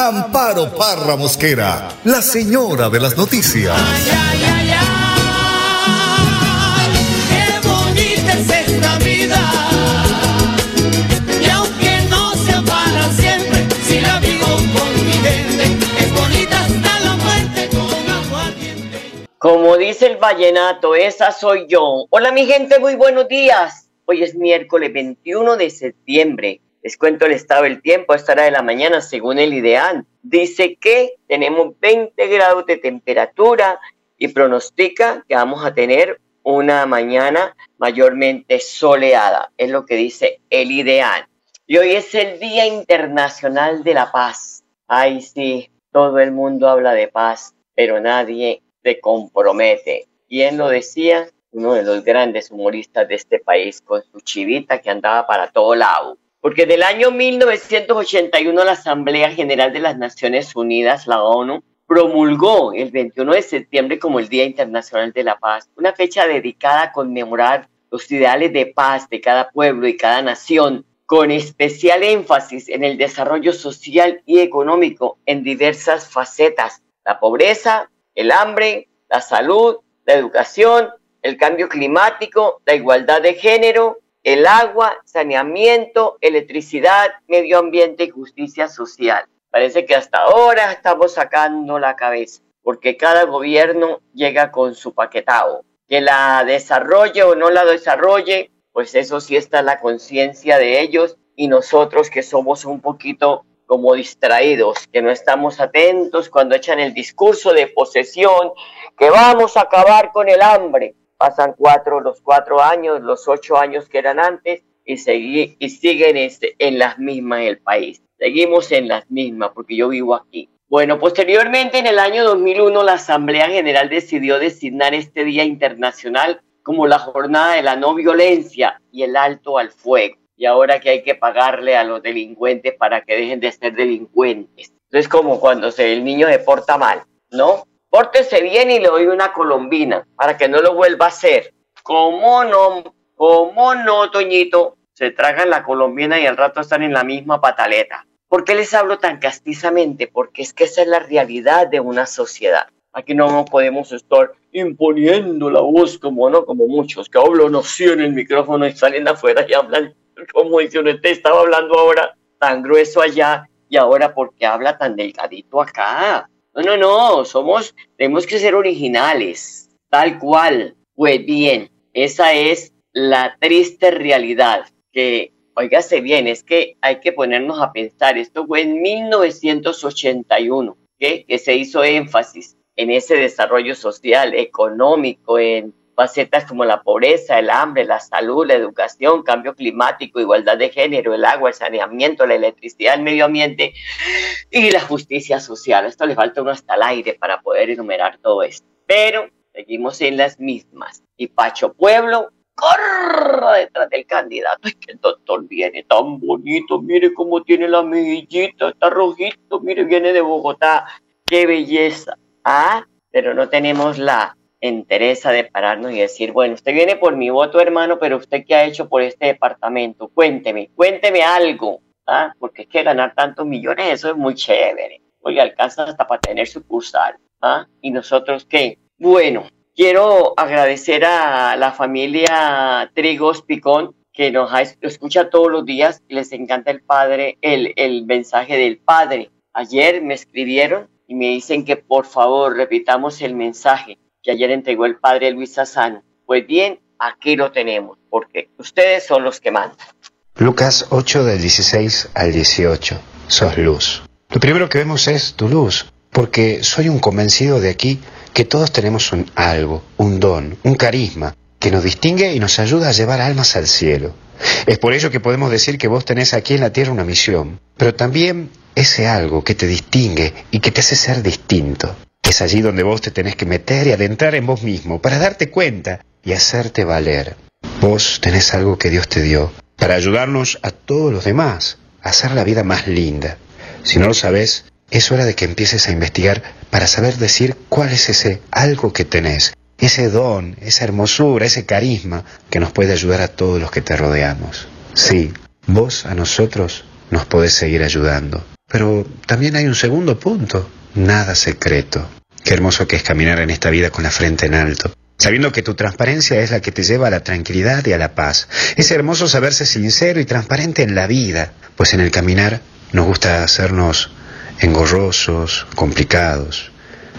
Amparo Parra Mosquera, la señora de las noticias. Ay, ay, ay, ay, qué bonita es esta vida. Y aunque no sea para siempre, si la vivo con mi gente, es bonita hasta la muerte con aguardiente. Como dice el vallenato, esa soy yo. Hola mi gente, muy buenos días. Hoy es miércoles 21 de septiembre. Les cuento el estado del tiempo a esta hora de la mañana según el ideal. Dice que tenemos 20 grados de temperatura y pronostica que vamos a tener una mañana mayormente soleada. Es lo que dice el ideal. Y hoy es el Día Internacional de la Paz. Ay, sí, todo el mundo habla de paz, pero nadie se compromete. ¿Quién lo decía? Uno de los grandes humoristas de este país con su chivita que andaba para todo lado. Porque del año 1981 la Asamblea General de las Naciones Unidas, la ONU, promulgó el 21 de septiembre como el Día Internacional de la Paz, una fecha dedicada a conmemorar los ideales de paz de cada pueblo y cada nación, con especial énfasis en el desarrollo social y económico en diversas facetas, la pobreza, el hambre, la salud, la educación, el cambio climático, la igualdad de género, el agua, saneamiento, electricidad, medio ambiente y justicia social. Parece que hasta ahora estamos sacando la cabeza, porque cada gobierno llega con su paquetado. Que la desarrolle o no la desarrolle, pues eso sí está en la conciencia de ellos y nosotros que somos un poquito como distraídos, que no estamos atentos cuando echan el discurso de posesión, que vamos a acabar con el hambre. Pasan cuatro, los cuatro años, los ocho años que eran antes y, segui- y siguen este, en las mismas el país. Seguimos en las mismas porque yo vivo aquí. Bueno, posteriormente en el año 2001 la Asamblea General decidió designar este Día Internacional como la Jornada de la No Violencia y el Alto al Fuego. Y ahora que hay que pagarle a los delincuentes para que dejen de ser delincuentes. Entonces como cuando se, el niño se porta mal, ¿no? Pórtese bien y le doy una colombina para que no lo vuelva a hacer. ¿Cómo no? ¿Cómo no, Toñito? Se tragan la colombina y al rato están en la misma pataleta. ¿Por qué les hablo tan castizamente? Porque es que esa es la realidad de una sociedad. Aquí no podemos estar imponiendo la voz como no, como muchos que hablan así en el micrófono y salen afuera y hablan como dice uno, te estaba hablando ahora tan grueso allá y ahora porque habla tan delgadito acá. No, no, no, somos, tenemos que ser originales, tal cual. Pues bien, esa es la triste realidad que, oígase bien, es que hay que ponernos a pensar, esto fue en 1981, ¿qué? que se hizo énfasis en ese desarrollo social, económico, en facetas como la pobreza, el hambre, la salud, la educación, cambio climático, igualdad de género, el agua, el saneamiento, la electricidad, el medio ambiente y la justicia social. Esto le falta uno hasta el aire para poder enumerar todo esto. Pero seguimos en las mismas. Y Pacho Pueblo corra detrás del candidato. Es que el doctor viene tan bonito, mire cómo tiene la mejillita, está rojito, mire, viene de Bogotá. ¡Qué belleza! Ah, pero no tenemos la entereza de pararnos y decir, bueno, usted viene por mi voto, hermano, pero usted qué ha hecho por este departamento? Cuénteme, cuénteme algo, ¿ah? Porque es que ganar tantos millones, eso es muy chévere. Oye, alcanza hasta para tener sucursal, ¿ah? ¿Y nosotros qué? Bueno, quiero agradecer a la familia Trigos Picón, que nos ha- escucha todos los días les encanta el padre, el, el mensaje del padre. Ayer me escribieron y me dicen que por favor repitamos el mensaje que ayer entregó el padre Luis Sassano. Pues bien, aquí lo tenemos, porque ustedes son los que mandan. Lucas 8 del 16 al 18. Sos luz. Lo primero que vemos es tu luz, porque soy un convencido de aquí que todos tenemos un algo, un don, un carisma, que nos distingue y nos ayuda a llevar almas al cielo. Es por ello que podemos decir que vos tenés aquí en la tierra una misión, pero también ese algo que te distingue y que te hace ser distinto. Es allí donde vos te tenés que meter y adentrar en vos mismo para darte cuenta y hacerte valer. Vos tenés algo que Dios te dio para ayudarnos a todos los demás a hacer la vida más linda. Si no lo sabes, es hora de que empieces a investigar para saber decir cuál es ese algo que tenés, ese don, esa hermosura, ese carisma que nos puede ayudar a todos los que te rodeamos. Sí, vos a nosotros nos podés seguir ayudando. Pero también hay un segundo punto, nada secreto. Qué hermoso que es caminar en esta vida con la frente en alto, sabiendo que tu transparencia es la que te lleva a la tranquilidad y a la paz. Es hermoso saberse sincero y transparente en la vida, pues en el caminar nos gusta hacernos engorrosos, complicados,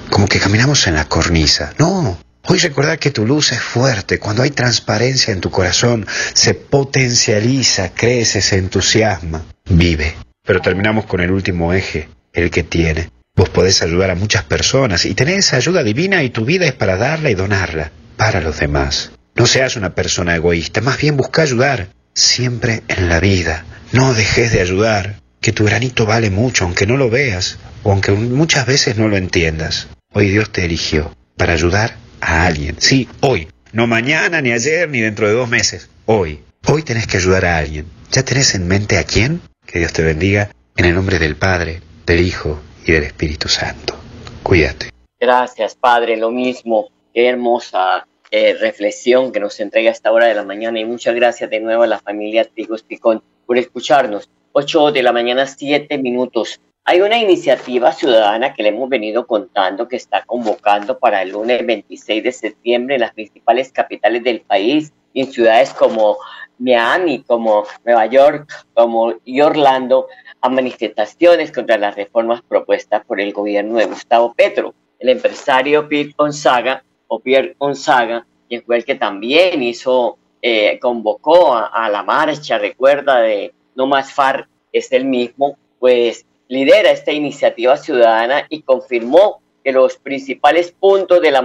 como que caminamos en la cornisa. No, hoy recordar que tu luz es fuerte, cuando hay transparencia en tu corazón, se potencializa, crece, se entusiasma, vive. Pero terminamos con el último eje, el que tiene. Vos podés ayudar a muchas personas y tener esa ayuda divina y tu vida es para darla y donarla para los demás. No seas una persona egoísta, más bien busca ayudar siempre en la vida. No dejes de ayudar, que tu granito vale mucho aunque no lo veas o aunque muchas veces no lo entiendas. Hoy Dios te eligió para ayudar a alguien. Sí, hoy. No mañana, ni ayer, ni dentro de dos meses. Hoy. Hoy tenés que ayudar a alguien. ¿Ya tenés en mente a quién? Que Dios te bendiga en el nombre del Padre, del Hijo del Espíritu Santo. Cuídate. Gracias, Padre. Lo mismo. Qué hermosa eh, reflexión que nos entrega a esta hora de la mañana y muchas gracias de nuevo a la familia Trigos Picón por escucharnos. 8 de la mañana, 7 minutos. Hay una iniciativa ciudadana que le hemos venido contando que está convocando para el lunes 26 de septiembre en las principales capitales del país en ciudades como Miami, como Nueva York, como y Orlando a manifestaciones contra las reformas propuestas por el gobierno de Gustavo Petro. El empresario Pierre Gonzaga, o Pierre Gonzaga, quien fue el que también hizo, eh, convocó a, la marcha, recuerda, de No Más FAR, es el mismo, pues lidera esta iniciativa ciudadana y confirmó que los principales puntos de la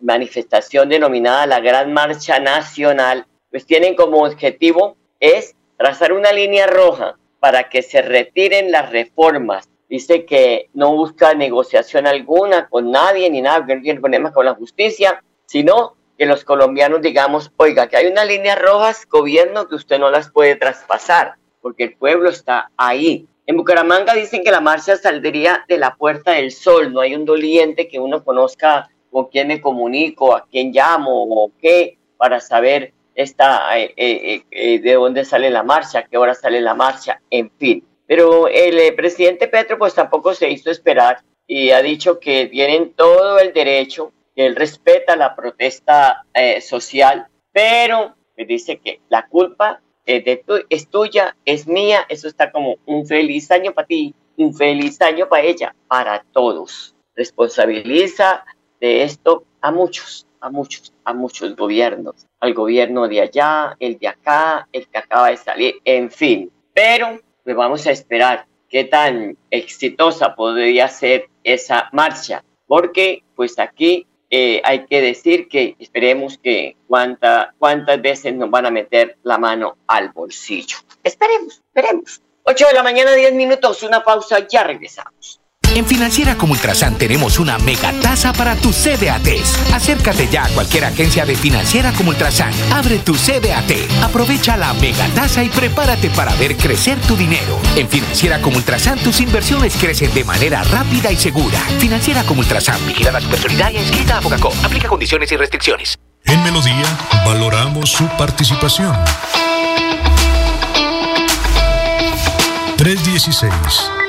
manifestación denominada la Gran Marcha Nacional, pues tienen como objetivo es trazar una línea roja para que se retiren las reformas. Dice que no busca negociación alguna con nadie ni nada, que no tiene problemas con la justicia, sino que los colombianos digamos, oiga, que hay unas líneas rojas, gobierno, que usted no las puede traspasar, porque el pueblo está ahí. En Bucaramanga dicen que la marcha saldría de la Puerta del Sol, no hay un doliente que uno conozca con quién me comunico, a quién llamo o qué, para saber está, eh, eh, eh, de dónde sale la marcha, qué hora sale la marcha, en fin. Pero el presidente Petro pues tampoco se hizo esperar y ha dicho que tienen todo el derecho, que él respeta la protesta social, pero dice que la culpa es tuya, es mía, eso está como un feliz año para ti, un feliz año para ella, para todos. Responsabiliza de esto a muchos, a muchos, a muchos gobiernos, al gobierno de allá, el de acá, el que acaba de salir, en fin. Pero pues vamos a esperar qué tan exitosa podría ser esa marcha, porque pues aquí eh, hay que decir que esperemos que cuánta, cuántas veces nos van a meter la mano al bolsillo. Esperemos, esperemos. 8 de la mañana, 10 minutos, una pausa, ya regresamos. En Financiera como Ultrasan tenemos una mega tasa para tus CDATs. Acércate ya a cualquier agencia de Financiera como Ultrasan. Abre tu CDAT, aprovecha la mega tasa y prepárate para ver crecer tu dinero. En Financiera como Ultrasan tus inversiones crecen de manera rápida y segura. Financiera como Ultrasan, vigilada su personalidad y inscrita a Focacó. Aplica condiciones y restricciones. En Melodía valoramos su participación.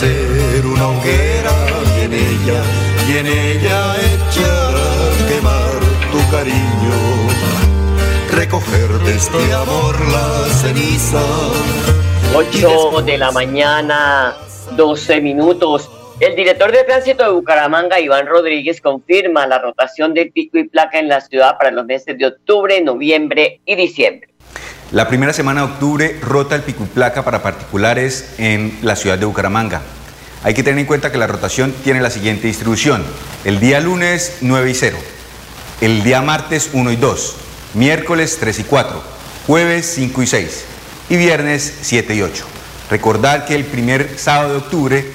Hacer una hoguera y en ella, y en ella echar a quemar tu cariño, recoger de este amor la ceniza. 8 de la mañana, 12 minutos. El director de tránsito de Bucaramanga, Iván Rodríguez, confirma la rotación del pico y placa en la ciudad para los meses de octubre, noviembre y diciembre. La primera semana de octubre rota el pico y placa para particulares en la ciudad de Bucaramanga. Hay que tener en cuenta que la rotación tiene la siguiente distribución. El día lunes 9 y 0, el día martes 1 y 2, miércoles 3 y 4, jueves 5 y 6 y viernes 7 y 8. Recordar que el primer sábado de octubre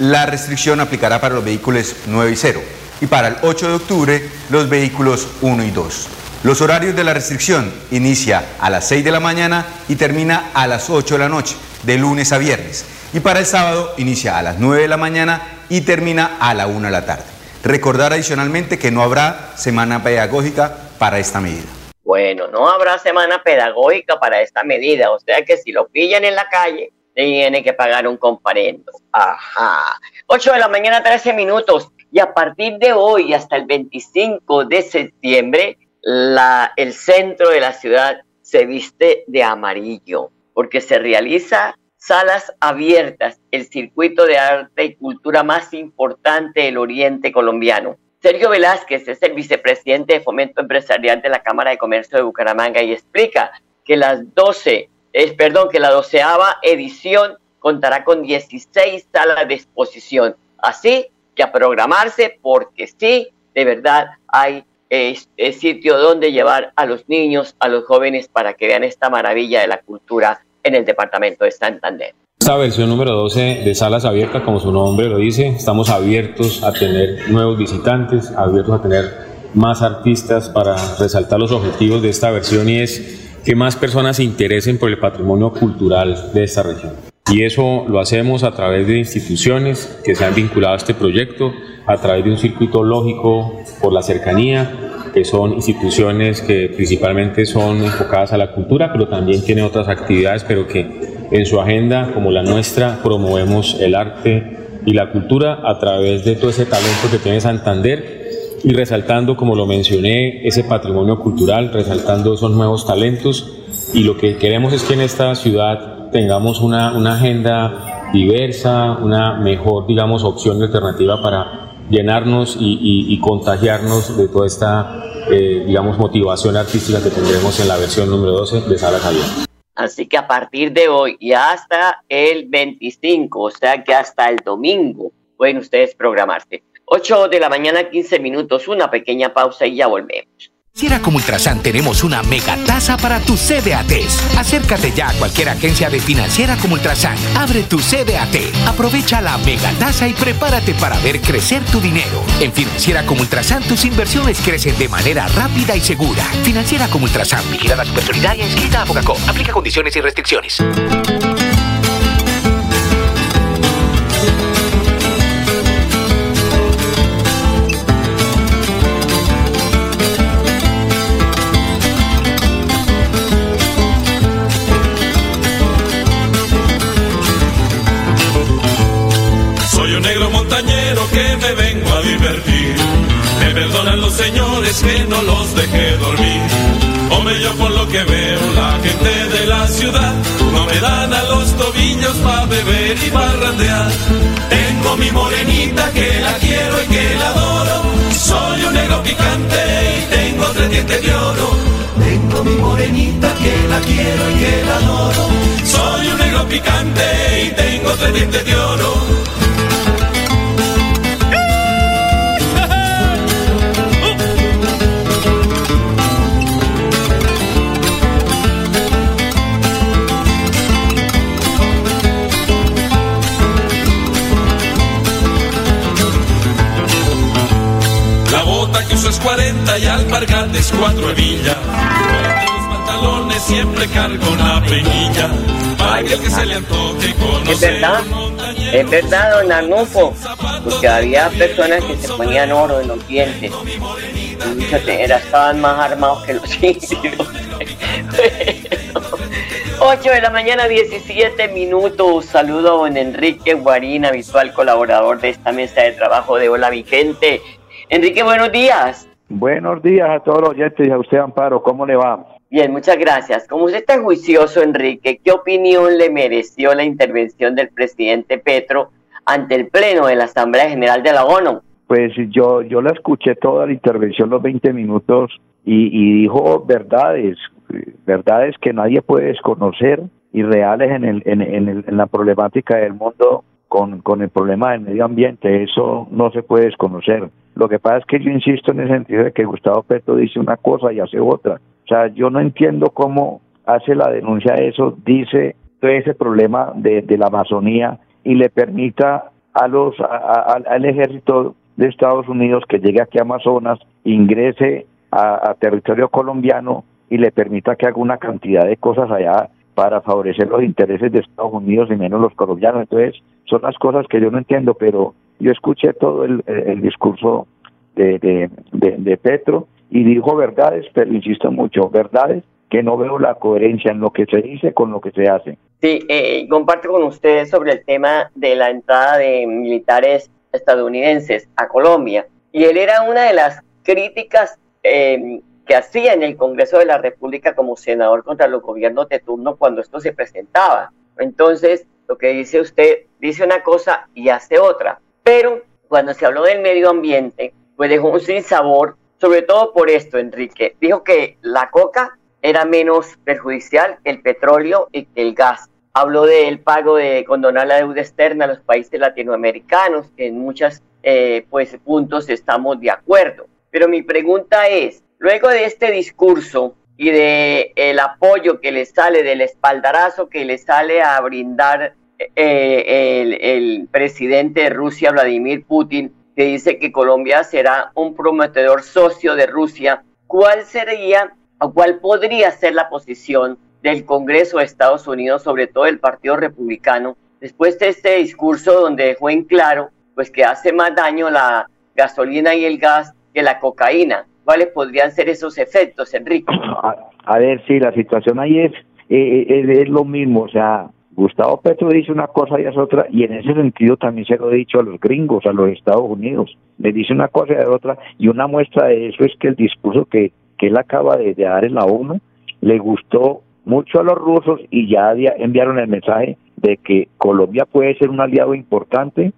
la restricción aplicará para los vehículos 9 y 0 y para el 8 de octubre los vehículos 1 y 2. Los horarios de la restricción inicia a las 6 de la mañana y termina a las 8 de la noche, de lunes a viernes. Y para el sábado inicia a las 9 de la mañana y termina a la 1 de la tarde. Recordar adicionalmente que no habrá semana pedagógica para esta medida. Bueno, no habrá semana pedagógica para esta medida, o sea que si lo pillan en la calle, tiene que pagar un comparendo. Ajá. 8 de la mañana, 13 minutos. Y a partir de hoy hasta el 25 de septiembre, el centro de la ciudad se viste de amarillo, porque se realiza salas abiertas, el circuito de arte y cultura más importante del oriente colombiano. Sergio Velázquez es el vicepresidente de Fomento Empresarial de la Cámara de Comercio de Bucaramanga y explica que las 12, es, perdón, que la doceava edición contará con 16 salas de exposición. Así que a programarse porque sí, de verdad hay es, sitio donde llevar a los niños, a los jóvenes para que vean esta maravilla de la cultura en el departamento de Santander. Esta versión número 12 de Salas Abiertas, como su nombre lo dice, estamos abiertos a tener nuevos visitantes, abiertos a tener más artistas para resaltar los objetivos de esta versión y es que más personas se interesen por el patrimonio cultural de esta región. Y eso lo hacemos a través de instituciones que se han vinculado a este proyecto, a través de un circuito lógico por la cercanía, que son instituciones que principalmente son enfocadas a la cultura, pero también tienen otras actividades, pero que en su agenda, como la nuestra, promovemos el arte y la cultura a través de todo ese talento que tiene Santander. Y resaltando, como lo mencioné, ese patrimonio cultural, resaltando esos nuevos talentos y lo que queremos es que en esta ciudad tengamos una, agenda diversa, una mejor, digamos, opción alternativa para llenarnos y, contagiarnos de toda esta, eh, digamos, motivación artística que tendremos en la versión número 12 de Sala Javier. Así que a partir de hoy y hasta el 25, o sea que hasta el domingo, pueden ustedes programarse. 8 de la mañana, 15 minutos, una pequeña pausa y ya volvemos. Financiera como Ultrasan tenemos una mega tasa para tus CDATs. Acércate ya a cualquier agencia de Financiera como Ultrasan. Abre tu CDAT. Aprovecha la mega tasa y prepárate para ver crecer tu dinero. En Financiera como Ultrasan tus inversiones crecen de manera rápida y segura. Financiera como Ultrasan, vigilada su personalidad y inscrita a Focacop. Aplica condiciones y restricciones. Que veo, la gente de la ciudad no me dan a los tobillos para beber y barrandear. Tengo mi morenita que la quiero y que la adoro. Soy un negro picante y tengo tres dientes de oro. Tengo mi morenita que la quiero y que la adoro. Soy un negro picante y tengo tres dientes de oro. 40 y alpargates 4 hebillas. Los pantalones siempre cargo la peñilla. Para que el que se le antoje Es verdad, es verdad, don Arnulfo, porque había personas que se ponían oro en los dientes. Y muchos estaban más armados que los indios. 8 de la mañana, 17 minutos. Saludo a don Enrique Guarín, habitual colaborador de esta mesa de trabajo de Hola Vigente. Enrique, buenos días. Buenos días a todos los oyentes y a usted, Amparo. ¿Cómo le va? Bien, muchas gracias. Como usted está juicioso, Enrique, ¿qué opinión le mereció la intervención del presidente Petro ante el Pleno de la Asamblea General de la ONU? Pues yo, yo la escuché toda la intervención, los 20 minutos, y, y dijo verdades, verdades que nadie puede desconocer y reales en, el, en, en el- en la problemática del mundo con, con el problema del medio ambiente. Eso no se puede desconocer. Lo que pasa es que yo insisto en el sentido de que Gustavo Petro dice una cosa y hace otra. O sea, yo no entiendo cómo hace la denuncia de eso, dice todo ese problema de, la Amazonía y le permita a los a- al ejército de Estados Unidos que llegue aquí a Amazonas, ingrese a territorio colombiano y le permita que haga una cantidad de cosas allá para favorecer los intereses de Estados Unidos y menos los colombianos. Entonces, son las cosas que yo no entiendo, pero yo escuché todo el, discurso de- de Petro y dijo verdades, pero insisto mucho, verdades que no veo la coherencia en lo que se dice con lo que se hace. Sí, eh, comparto con ustedes sobre el tema de la entrada de militares estadounidenses a Colombia. Y él era una de las críticas eh, que hacía en el Congreso de la República como senador contra los gobiernos de turno cuando esto se presentaba. Entonces, lo que dice usted, dice una cosa y hace otra. Pero cuando se habló del medio ambiente, pues dejó un sinsabor, sobre todo por esto, Enrique. Dijo que la coca era menos perjudicial que el petróleo y que el gas. Habló del pago de condonar la deuda externa a los países latinoamericanos, en muchos pues, puntos estamos de acuerdo. Pero mi pregunta es, luego de este discurso y de el apoyo que le sale, del espaldarazo que le sale a brindar eh, el, presidente de Rusia, Vladimir Putin, que dice que Colombia será un prometedor socio de Rusia, ¿cuál sería o cuál podría ser la posición del Congreso de Estados Unidos, sobre todo el Partido Republicano, después de este discurso donde dejó en claro pues que hace más daño la gasolina y el gas que la cocaína? ¿Cuáles podrían ser esos efectos, Enrique? A, ver, sí, la situación ahí es, eh, es, es lo mismo, o sea, Gustavo Petro dice una cosa y hace otra, y en ese sentido también se lo he dicho a los gringos, a los Estados Unidos, le dice una cosa y hace otra, y una muestra de eso es que el discurso que, que él acaba de, de dar en la ONU le gustó mucho a los rusos y ya enviaron el mensaje de que Colombia puede ser un aliado importante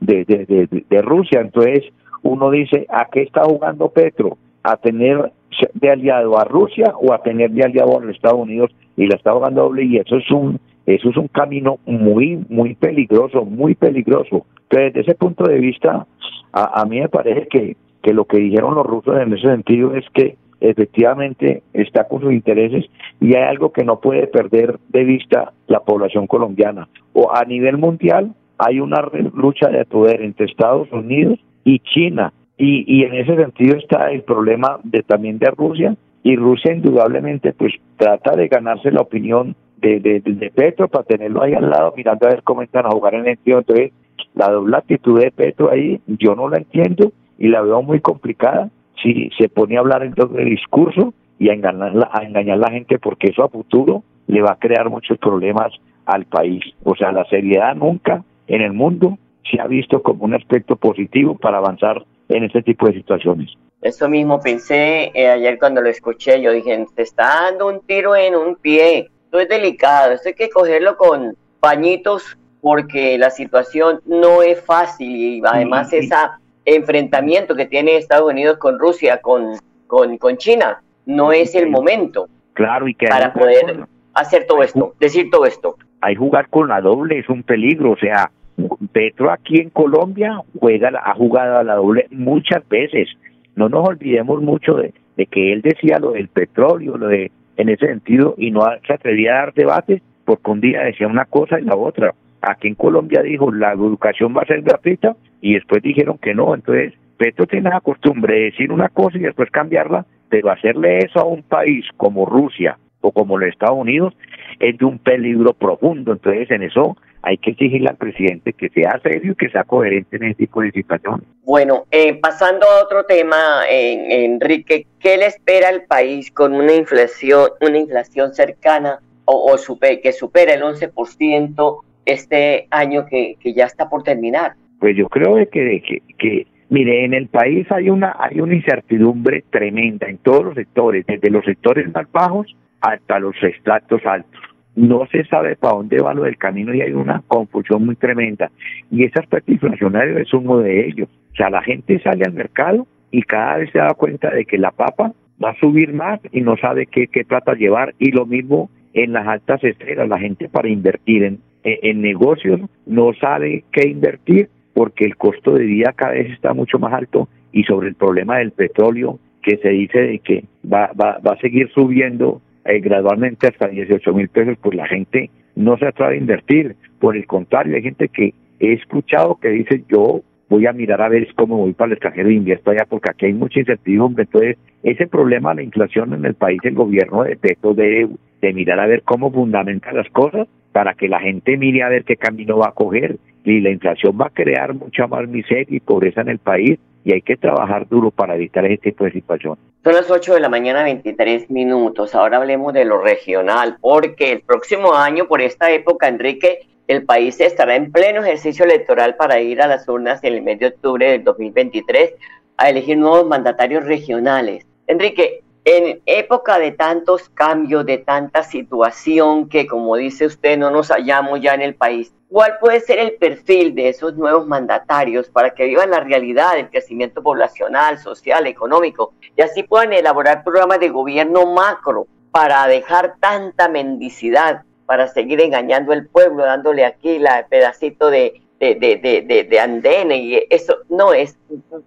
de, de, de, de Rusia, entonces uno dice, ¿a qué está jugando Petro? ¿A tener de aliado a Rusia o a tener de aliado a los Estados Unidos? Y la está jugando doble y eso es un eso es un camino muy, muy peligroso, muy peligroso. Entonces, desde ese punto de vista, a, a mí me parece que, que lo que dijeron los rusos en ese sentido es que efectivamente está con sus intereses y hay algo que no puede perder de vista la población colombiana. O a nivel mundial hay una lucha de poder entre Estados Unidos y China. Y, y en ese sentido está el problema de también de Rusia. Y Rusia indudablemente pues trata de ganarse la opinión de, de, de Petro para tenerlo ahí al lado mirando a ver cómo están a jugar en el sentido. Entonces la doble actitud de Petro ahí yo no la entiendo y la veo muy complicada si se pone a hablar entonces de discurso y a engañar, a engañar la gente porque eso a futuro le va a crear muchos problemas al país. O sea, la seriedad nunca en el mundo se ha visto como un aspecto positivo para avanzar en este tipo de situaciones. Eso mismo pensé eh, ayer cuando lo escuché. Yo dije, te está dando un tiro en un pie. Esto es delicado. Esto hay que cogerlo con pañitos porque la situación no es fácil y además ese enfrentamiento que tiene Estados Unidos con Rusia, con, con, con China, no es el momento. Claro, y que para poder hacer todo esto, decir todo esto. Hay jugar con la doble, es un peligro, o sea, Petro aquí en Colombia juega, ha jugado a la doble muchas veces. No nos olvidemos mucho de, de que él decía lo del petróleo, lo de en ese sentido, y no se atrevía a dar debates porque un día decía una cosa y la otra. Aquí en Colombia dijo la educación va a ser gratuita y después dijeron que no. Entonces, Petro tiene la costumbre de decir una cosa y después cambiarla, pero hacerle eso a un país como Rusia o como los Estados Unidos es de un peligro profundo. Entonces, en eso hay que exigirle al presidente que sea serio y que sea coherente en este tipo de situaciones. Bueno, eh, pasando a otro tema, Enrique, ¿qué le espera al país con una inflación, una inflación cercana o, o que supera el 11% este año que, que, ya está por terminar? Pues yo creo que, que, que, mire, en el país hay una, hay una incertidumbre tremenda en todos los sectores, desde los sectores más bajos hasta los estratos altos. No se sabe para dónde va lo del camino y hay una confusión muy tremenda. Y ese aspecto inflacionario es uno de ellos. O sea, la gente sale al mercado y cada vez se da cuenta de que la papa va a subir más y no sabe qué, qué plata llevar. Y lo mismo en las altas esferas, la gente para invertir en, en, negocios no sabe qué invertir porque el costo de vida cada vez está mucho más alto y sobre el problema del petróleo que se dice de que va, va, va a seguir subiendo eh, gradualmente hasta 18 mil pesos, pues la gente no se atreve a invertir. Por el contrario, hay gente que he escuchado que dice yo voy a mirar a ver cómo voy para el extranjero e invierto allá, porque aquí hay mucha incertidumbre. Entonces, ese problema de la inflación en el país, el gobierno de Petro debe de mirar a ver cómo fundamenta las cosas para que la gente mire a ver qué camino va a coger. Y la inflación va a crear mucha más miseria y pobreza en el país y hay que trabajar duro para evitar ese tipo de situación. Son las 8 de la mañana, 23 minutos. Ahora hablemos de lo regional, porque el próximo año, por esta época, Enrique, el país estará en pleno ejercicio electoral para ir a las urnas en el mes de octubre del 2023 a elegir nuevos mandatarios regionales. Enrique, en época de tantos cambios, de tanta situación que, como dice usted, no nos hallamos ya en el país, ¿cuál puede ser el perfil de esos nuevos mandatarios para que vivan la realidad del crecimiento poblacional, social, económico y así puedan elaborar programas de gobierno macro para dejar tanta mendicidad, para seguir engañando al pueblo, dándole aquí la pedacito de, de, de, de, andene y eso no es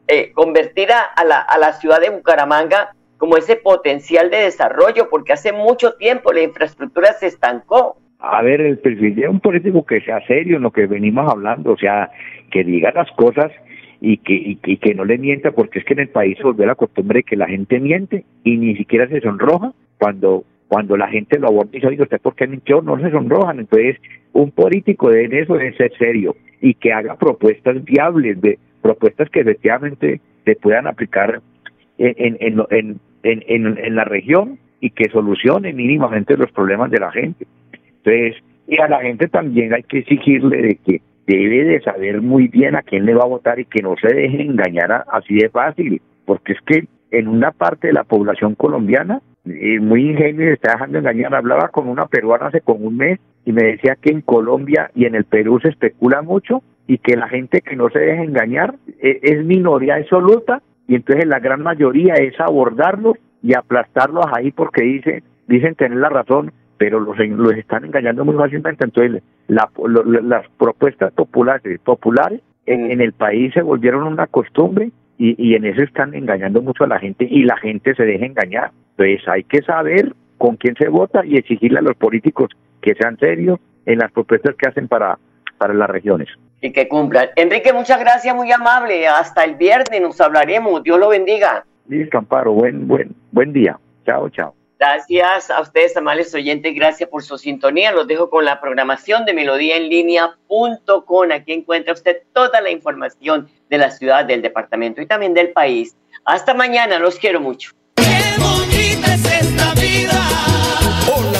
eh, convertir a, la, a la ciudad de Bucaramanga como ese potencial de desarrollo, porque hace mucho tiempo la infraestructura se estancó. A ver, el perfil de un político que sea serio en lo que venimos hablando, o sea, que diga las cosas y que, y, que no le mienta, porque es que en el país se volvió la costumbre de que la gente miente y ni siquiera se sonroja cuando cuando la gente lo aborda y dice, ¿usted por qué mintió? No se sonrojan. Entonces, un político de eso debe ser serio y que haga propuestas viables, de propuestas que efectivamente se puedan aplicar en, en, en, en, en, la región y que solucione mínimamente los problemas de la gente. Entonces, y a la gente también hay que exigirle de que debe de saber muy bien a quién le va a votar y que no se deje engañar así de fácil, porque es que en una parte de la población colombiana, eh, muy ingenuo y está dejando engañar, hablaba con una peruana hace como un mes y me decía que en Colombia y en el Perú se especula mucho y que la gente que no se deja engañar eh, es minoría absoluta y entonces la gran mayoría es abordarlos y aplastarlos ahí porque dicen, dicen tener la razón, pero los, los están engañando muy fácilmente. Entonces la, las propuestas populares, populares en, en, el país se volvieron una costumbre y, y en eso están engañando mucho a la gente y la gente se deja engañar. Entonces hay que saber con quién se vota y exigirle a los políticos que sean serios en las propuestas que hacen para, para las regiones y que cumplan. Enrique, muchas gracias, muy amable. Hasta el viernes nos hablaremos. Dios lo bendiga. Listo, Amparo. Buen, buen, buen día. Chao, chao. Gracias a ustedes, amables oyentes. Gracias por su sintonía. Los dejo con la programación de melodíaenlínea.com. Aquí encuentra usted toda la información de la ciudad, del departamento y también del país. Hasta mañana. Los quiero mucho. Qué bonita es esta vida.